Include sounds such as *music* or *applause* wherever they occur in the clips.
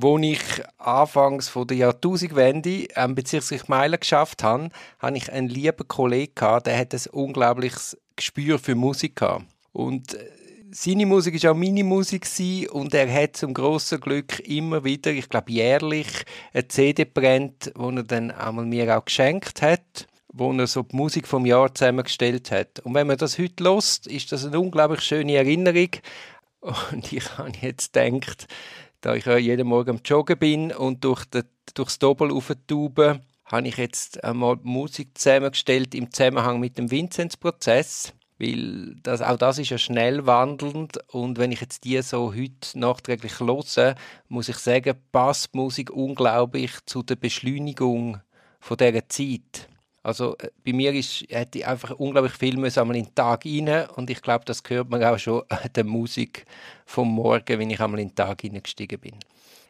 Als ich anfangs von der Jahrtausendwende am Bezirksgericht Meilen geschafft habe, hatte ich einen lieben Kollegen, der hat ein unglaubliches Gespür für Musik gehabt. Und äh, seine Musik war auch meine Musik und er hat zum grossen Glück immer wieder, ich glaube jährlich, eine CD brennt, die er dann einmal mir auch geschenkt hat wo er so die Musik vom Jahr zusammengestellt hat. Und wenn man das heute lost, ist das eine unglaublich schöne Erinnerung. Und ich *laughs* habe jetzt gedacht, da ich ja jeden Morgen am Joggen bin und durch die, durchs Doppel auftuben, habe ich jetzt einmal Musik zusammengestellt im Zusammenhang mit dem Vinzenz-Prozess weil das, auch das ist ja schnell wandelnd und wenn ich jetzt die so heute nachträglich höre, muss ich sagen, passt Musik unglaublich zu der Beschleunigung von dieser Zeit. Also äh, bei mir ist, hätte ich einfach unglaublich viel einmal in den Tag rein und ich glaube, das hört man auch schon an *laughs* der Musik vom Morgen, wenn ich einmal in den Tag hineingestiegen bin.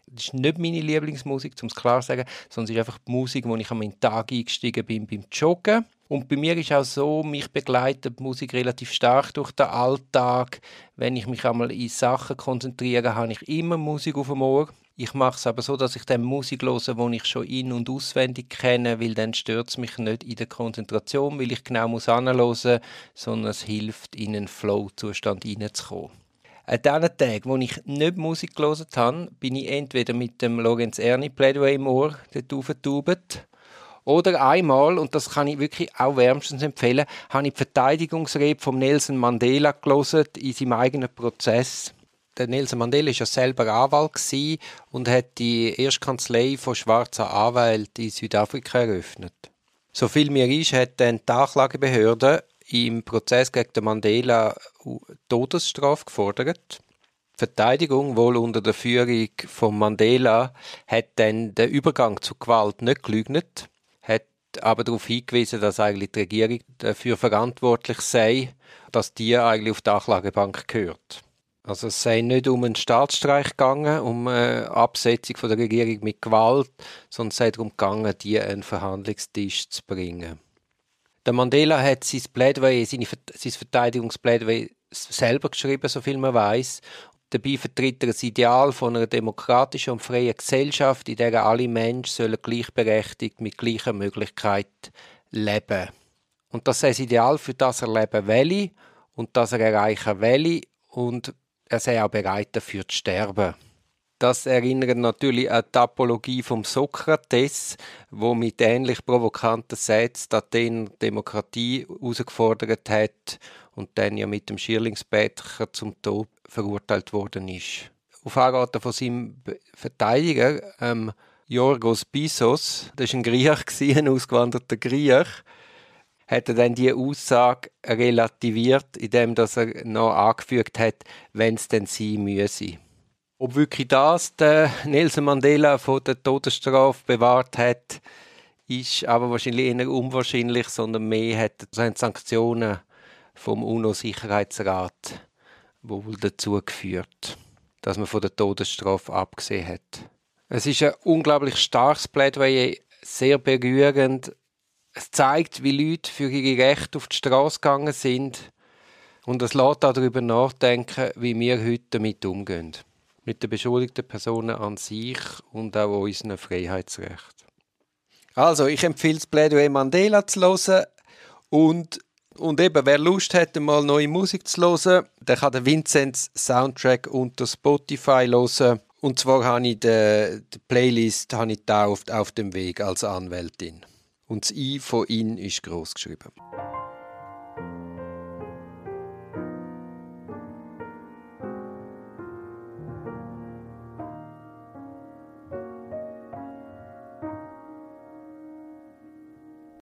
Das ist nicht meine Lieblingsmusik, um es klar zu sagen, sondern es ist einfach die Musik, wo ich einmal in den Tag eingestiegen bin beim Joggen und bei mir ist auch so, mich begleitet die Musik relativ stark durch den Alltag. Wenn ich mich einmal in Sachen konzentriere, habe ich immer Musik auf dem Ohr. Ich mache es aber so, dass ich dann Musik höre, die ich schon in- und auswendig kenne, weil dann stört es mich nicht in der Konzentration, weil ich genau muss anhören, sondern es hilft, in einen Flow-Zustand hineinzukommen. An diesen Tagen, wo ich nicht Musik gelesen habe, bin ich entweder mit dem Lorenz Erni Plädoyer im Ohr dort aufgetaubt oder einmal, und das kann ich wirklich auch wärmstens empfehlen, habe ich die Verteidigungsrede von Nelson Mandela gelesen in seinem eigenen Prozess. Der Nelson Mandela war ja selber Anwalt und hat die erste Kanzlei von schwarzen Anwälten in Südafrika eröffnet. So viel mir ist, hat dann die Anklagebehörde im Prozess gegen den Mandela Todesstrafe gefordert. Die Verteidigung, wohl unter der Führung von Mandela, hat dann den Übergang zur Gewalt nicht gelügnet aber darauf hingewiesen, dass eigentlich die Regierung dafür verantwortlich sei, dass die eigentlich auf die Anklagebank gehört. Also es sei nicht um einen Staatsstreich gegangen, um eine Absetzung von der Regierung mit Gewalt, sondern es sei darum gegangen, die an einen Verhandlungstisch zu bringen. Der Mandela hat sein Plädoyer, sein Verteidigungsplädoyer selber geschrieben, so viel man weiß, Dabei vertritt er das Ideal von einer demokratischen und freien Gesellschaft, in der alle Menschen gleichberechtigt mit gleicher Möglichkeit leben. Und das ist das Ideal, für das er leben will und das er erreichen will und er sei auch bereit dafür zu sterben. Das erinnert natürlich an die Apologie vom Sokrates, wo mit ähnlich provokanten Sätzen die Demokratie herausgefordert hat und dann ja mit dem Schierlingsbettcher zum Tod verurteilt worden ist. Auf Anraten von seinem Verteidiger, ähm, Jorgos Bissos, das war ein Griech, ein ausgewanderter Griech, hat er dann die Aussage relativiert, indem dass er noch angefügt hat, wenn es denn sein müsse. Ob wirklich das der Nelson Mandela von der Todesstrafe bewahrt hat, ist aber wahrscheinlich eher unwahrscheinlich, sondern mehr hat Sanktionen vom UNO-Sicherheitsrat wohl dazu geführt, dass man von der Todesstrafe abgesehen hat. Es ist ein unglaublich starkes Plädoyer, sehr berührend. Es zeigt, wie Leute für ihre Rechte auf die Straße gegangen sind und es lässt auch darüber nachdenken, wie wir heute damit umgehen. Mit den beschuldigten Personen an sich und auch unseren Freiheitsrechten. Also, ich empfehle das Plädoyer Mandela zu hören und und eben, wer Lust hat, mal neue Musik zu hören, der kann den Vinzenz Soundtrack unter Spotify hören. Und zwar habe ich die, die Playlist habe ich auf, auf dem Weg als Anwältin. Und das I von «in» ist groß geschrieben.